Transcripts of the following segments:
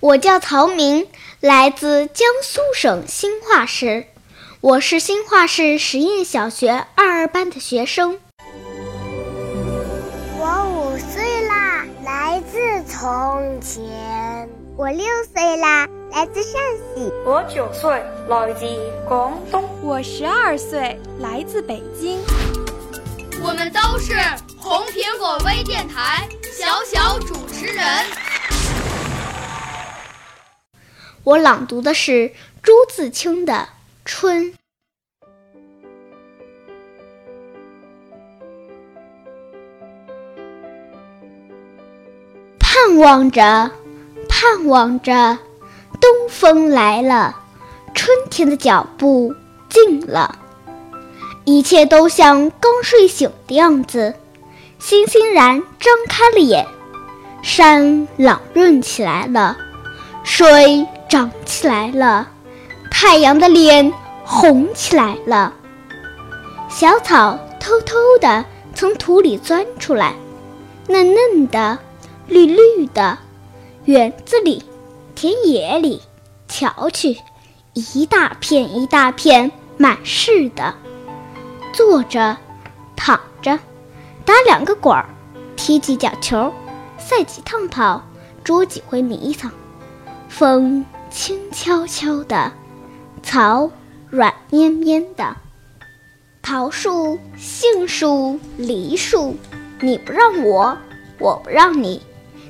我叫曹明，来自江苏省兴化市，我是兴化市实验小学二二班的学生。我五岁啦，来自从前。我六岁啦，来自陕西。我九岁，来自广东。我十二岁，来自北京。我们都是红苹果微电台小小主持人。我朗读的是朱自清的《春》。盼望着，盼望着，东风来了，春天的脚步近了，一切都像刚睡醒的样子，欣欣然张开了眼，山朗润起来了，水。长起来了，太阳的脸红起来了。小草偷偷地从土里钻出来，嫩嫩的，绿绿的。园子里，田野里，瞧去，一大片一大片，满是的。坐着，躺着，打两个滚，踢几脚球，赛几趟跑，捉几回迷藏。风。轻悄悄的，草软绵绵的，桃树、杏树、梨树，你不让我，我不让你，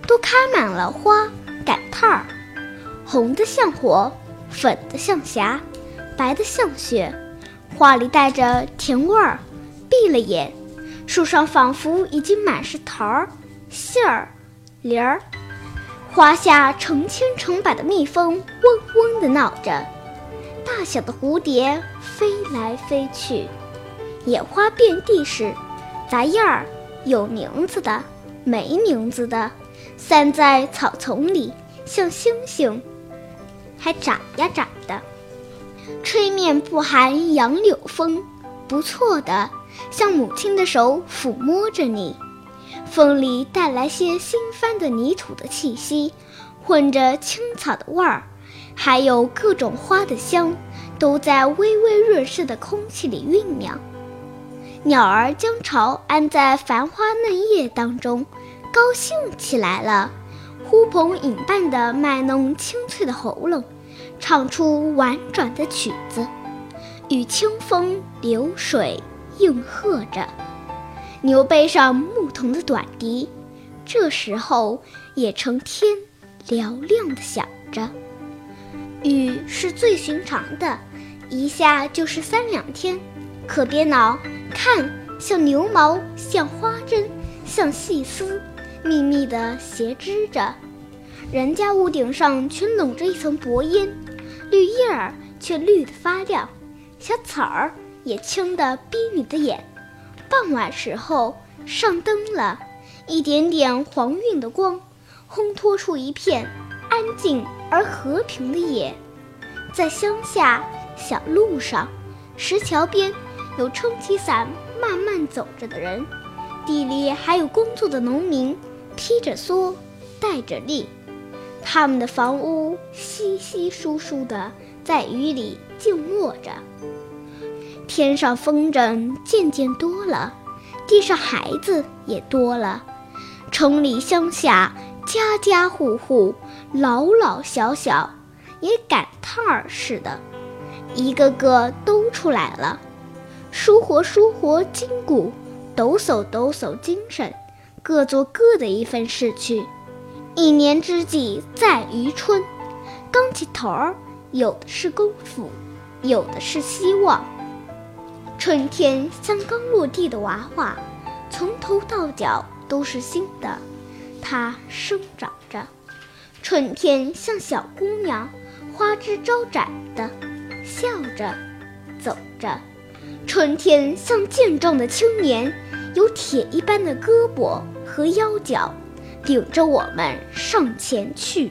都开满了花赶趟儿，红的像火，粉的像霞，白的像雪，花里带着甜味儿。闭了眼，树上仿佛已经满是桃儿、杏儿、梨儿。花下成千成百的蜜蜂嗡嗡地闹着，大小的蝴蝶飞来飞去，野花遍地是，杂叶儿有名字的，没名字的，散在草丛里，像星星，还眨呀眨的。吹面不寒杨柳风，不错的，像母亲的手抚摸着你。风里带来些新翻的泥土的气息，混着青草的味儿，还有各种花的香，都在微微润湿的空气里酝酿。鸟儿将巢安在繁花嫩叶当中，高兴起来了，呼朋引伴地卖弄清脆的喉咙，唱出婉转的曲子，与清风流水应和着。牛背上牧童的短笛，这时候也成天嘹亮的响着。雨是最寻常的，一下就是三两天。可别恼，看，像牛毛，像花针，像细丝，密密地斜织着。人家屋顶上全笼着一层薄烟，绿叶儿却绿得发亮，小草儿也青得逼你的眼。傍晚时候，上灯了，一点点黄晕的光，烘托出一片安静而和平的夜。在乡下小路上，石桥边，有撑起伞慢慢走着的人，地里还有工作的农民，披着蓑，戴着笠，他们的房屋稀稀疏疏的在雨里静卧着。天上风筝渐渐多了，地上孩子也多了，城里乡下家家户户老老小小也赶趟儿似的，一个个都出来了。舒活舒活筋骨，抖擞抖擞精神，各做各的一份事去。一年之计在于春，刚起头儿，有的是功夫，有的是希望。春天像刚落地的娃娃，从头到脚都是新的，它生长着。春天像小姑娘，花枝招展的，笑着，走着。春天像健壮的青年，有铁一般的胳膊和腰脚。领着我们上前去。